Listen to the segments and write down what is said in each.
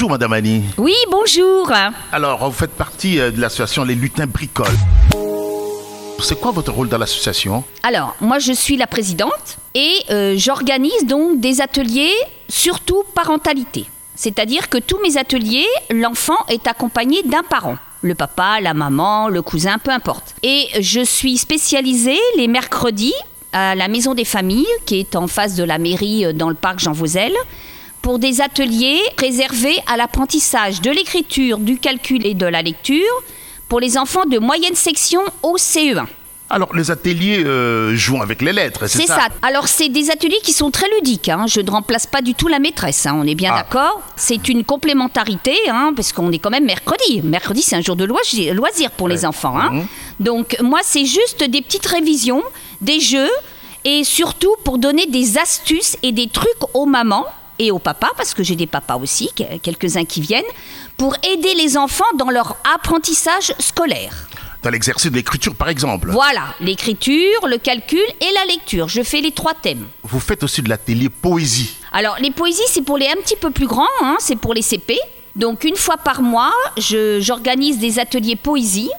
Bonjour Madame Annie. Oui, bonjour. Alors, vous faites partie euh, de l'association Les Lutins Bricoles. C'est quoi votre rôle dans l'association? Alors, moi je suis la présidente et euh, j'organise donc des ateliers, surtout parentalité. C'est-à-dire que tous mes ateliers, l'enfant est accompagné d'un parent. Le papa, la maman, le cousin, peu importe. Et je suis spécialisée les mercredis à la Maison des Familles, qui est en face de la mairie euh, dans le parc Jean Vauzel, pour des ateliers réservés à l'apprentissage de l'écriture, du calcul et de la lecture pour les enfants de moyenne section au CE1. Alors, les ateliers euh, jouent avec les lettres, c'est C'est ça, ça. Alors, c'est des ateliers qui sont très ludiques. hein. Je ne remplace pas du tout la maîtresse. hein. On est bien Ah. d'accord. C'est une complémentarité, hein, parce qu'on est quand même mercredi. Mercredi, c'est un jour de loisir, pour les enfants. Mhm. Donc, moi, c'est juste des petites révisions, des jeux, et surtout pour donner des astuces et des trucs aux mamans et aux papas, parce que j'ai des papas aussi, que- quelques-uns qui viennent, pour aider les enfants dans leur apprentissage scolaire. Dans l'exercice de l'écriture, par exemple. Voilà, l'écriture, le calcul et la lecture. Je fais les trois thèmes. Vous faites aussi de l'atelier poésie. Alors, les poésies, c'est pour les un petit peu plus grands, hein, c'est pour les CP. Donc, une fois par mois, j'organise des ateliers poésie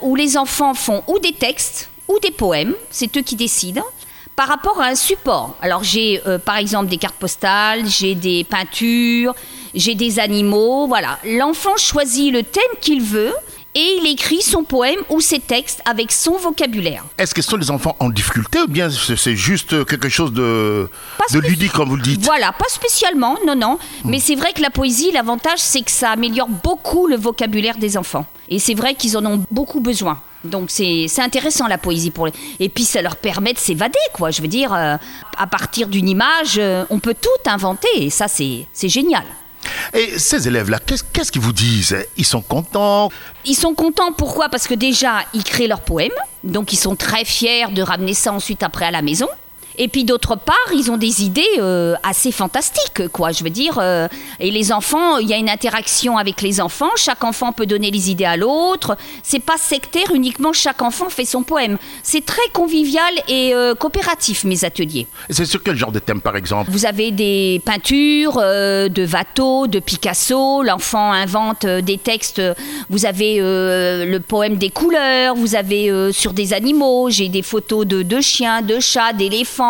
où les enfants font ou des textes ou des poèmes, c'est eux qui décident, par rapport à un support. Alors, j'ai euh, par exemple des cartes postales, j'ai des peintures, j'ai des animaux, voilà. L'enfant choisit le thème qu'il veut et il écrit son poème ou ses textes avec son vocabulaire. Est-ce que ce sont les enfants en difficulté ou bien c'est juste quelque chose de, de ludique, comme vous le dites? Voilà, pas spécialement, non, non. Mais c'est vrai que la poésie, l'avantage, c'est que ça améliore beaucoup le vocabulaire des enfants. Et c'est vrai qu'ils en ont beaucoup besoin. Donc c'est intéressant la poésie pour les... Et puis ça leur permet de s'évader, quoi. Je veux dire, euh, à partir d'une image, euh, on peut tout inventer. Et ça, c'est génial. Et ces élèves-là, qu'est-ce qu'est-ce qu'ils vous disent? Ils sont contents? Ils sont contents, pourquoi? Parce que déjà, ils créent leurs poèmes, donc ils sont très fiers de ramener ça ensuite après à la maison. Et puis d'autre part, ils ont des idées euh, assez fantastiques, quoi. Je veux dire, euh, et les enfants, il y a une interaction avec les enfants. Chaque enfant peut donner les idées à l'autre. C'est pas sectaire uniquement. Chaque enfant fait son poème. C'est très convivial et euh, coopératif mes ateliers. C'est sur quel genre de thème, par exemple? Vous avez des peintures de Watteau, de Picasso. L'enfant invente des textes. Vous avez le poème des couleurs. Vous avez sur des animaux. J'ai des photos de, de chiens, de chats, d'éléphants.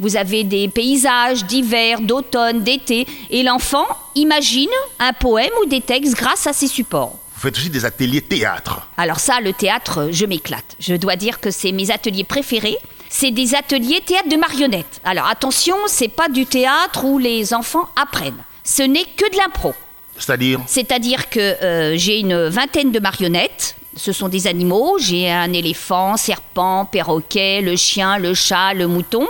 Vous avez des paysages d'hiver, d'automne, d'été. Et l'enfant imagine un poème ou des textes grâce à ces supports. Vous faites aussi des ateliers théâtre. Alors ça, le théâtre, je m'éclate. Je dois dire que c'est mes ateliers préférés. C'est des ateliers théâtre de marionnettes. Alors attention, c'est pas du théâtre où les enfants apprennent. Ce n'est que de l'impro. C'est-à-dire? C'est-à-dire que euh, j'ai une vingtaine de marionnettes. Ce sont des animaux. J'ai un éléphant, serpent, perroquet, le chien, le chat, le mouton.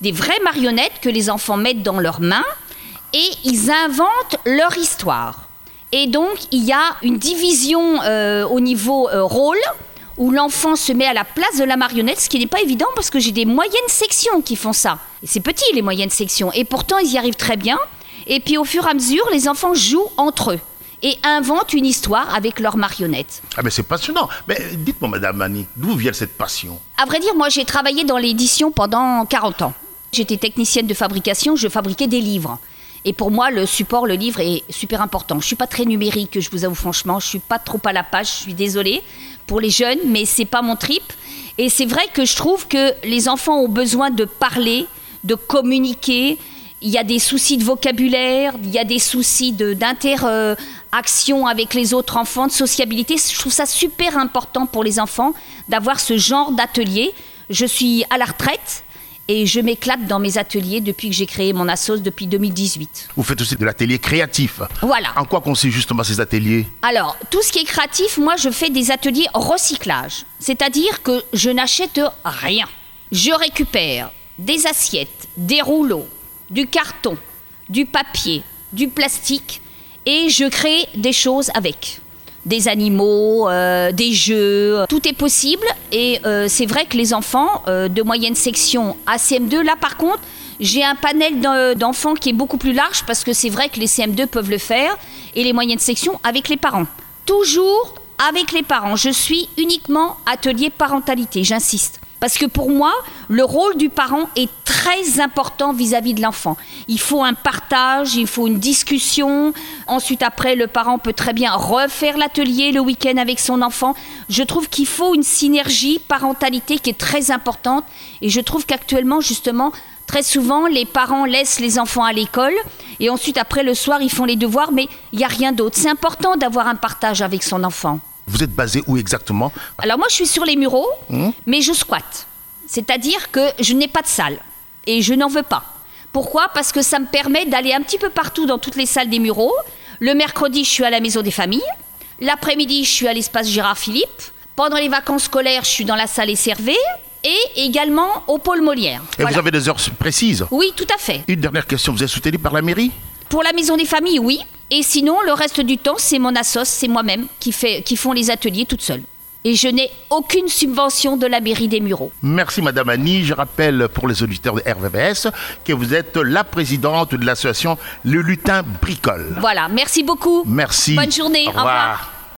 Des vraies marionnettes que les enfants mettent dans leurs mains et ils inventent leur histoire. Et donc, il y a une division euh, au niveau euh, rôle où l'enfant se met à la place de la marionnette, ce qui n'est pas évident parce que j'ai des moyennes sections qui font ça. Et c'est petit, les moyennes sections. Et pourtant, ils y arrivent très bien. Et puis, au fur et à mesure, les enfants jouent entre eux et inventent une histoire avec leurs marionnettes. Ah mais c'est passionnant. Mais dites-moi, Madame Annie, d'où vient cette passion? À vrai dire, moi, j'ai travaillé dans l'édition pendant 40 ans. J'étais technicienne de fabrication, je fabriquais des livres. Et pour moi, le support, le livre est super important. Je suis pas très numérique, je vous avoue franchement. Je suis pas trop à la page. Je suis désolée pour les jeunes, mais c'est pas mon trip. Et c'est vrai que je trouve que les enfants ont besoin de parler, de communiquer. Il y a des soucis de vocabulaire, il y a des soucis de- d'interaction avec les autres enfants, de sociabilité. Je trouve ça super important pour les enfants d'avoir ce genre d'atelier. Je suis à la retraite et je m'éclate dans mes ateliers depuis que j'ai créé mon assos depuis 2018. Vous faites aussi de l'atelier créatif. Voilà. En quoi consistent justement ces ateliers? Alors, tout ce qui est créatif, moi, je fais des ateliers recyclage. C'est-à-dire que je n'achète rien. Je récupère des assiettes, des rouleaux, du carton, du papier, du plastique, et je crée des choses avec. Des animaux, euh, des jeux, tout est possible. Et euh, c'est vrai que les enfants euh, de moyenne section à CM2, là par contre, j'ai un panel d'en- d'enfants qui est beaucoup plus large parce que c'est vrai que les CM2 peuvent le faire et les moyennes sections avec les parents. Toujours avec les parents. Je suis uniquement atelier parentalité, j'insiste. Parce que pour moi, le rôle du parent est très important vis-à-vis de l'enfant. Il faut un partage, il faut une discussion. Ensuite, après, le parent peut très bien refaire l'atelier le week-end avec son enfant. Je trouve qu'il faut une synergie parentalité qui est très importante. Et je trouve qu'actuellement, justement, Très souvent, les parents laissent les enfants à l'école et ensuite, après le soir, ils font les devoirs, mais il n'y a rien d'autre. C'est important d'avoir un partage avec son enfant. Vous êtes basé où exactement? Alors moi, je suis sur les Mureaux, mais je squatte. C'est-à-dire que je n'ai pas de salle et je n'en veux pas. Pourquoi? Parce que ça me permet d'aller un petit peu partout dans toutes les salles des Mureaux. Le mercredi, je suis à la Maison des Familles. L'après-midi, je suis à l'espace Gérard Philippe. Pendant les vacances scolaires, je suis dans la salle Esservé et également au pôle Molière. Et Voilà. vous avez des heures précises? Oui, tout à fait. Une dernière question, vous êtes soutenu par la mairie? Pour la maison des familles, oui. Et sinon, le reste du temps, c'est mon assos, c'est moi-même qui, fait, qui font les ateliers toute seule. Et je n'ai aucune subvention de la mairie des Mureaux. Merci Madame Annie. Je rappelle pour les auditeurs de RVVS que vous êtes la présidente de l'association Le Lutin Bricole. Voilà, merci beaucoup. Merci. Bonne journée, Au au revoir.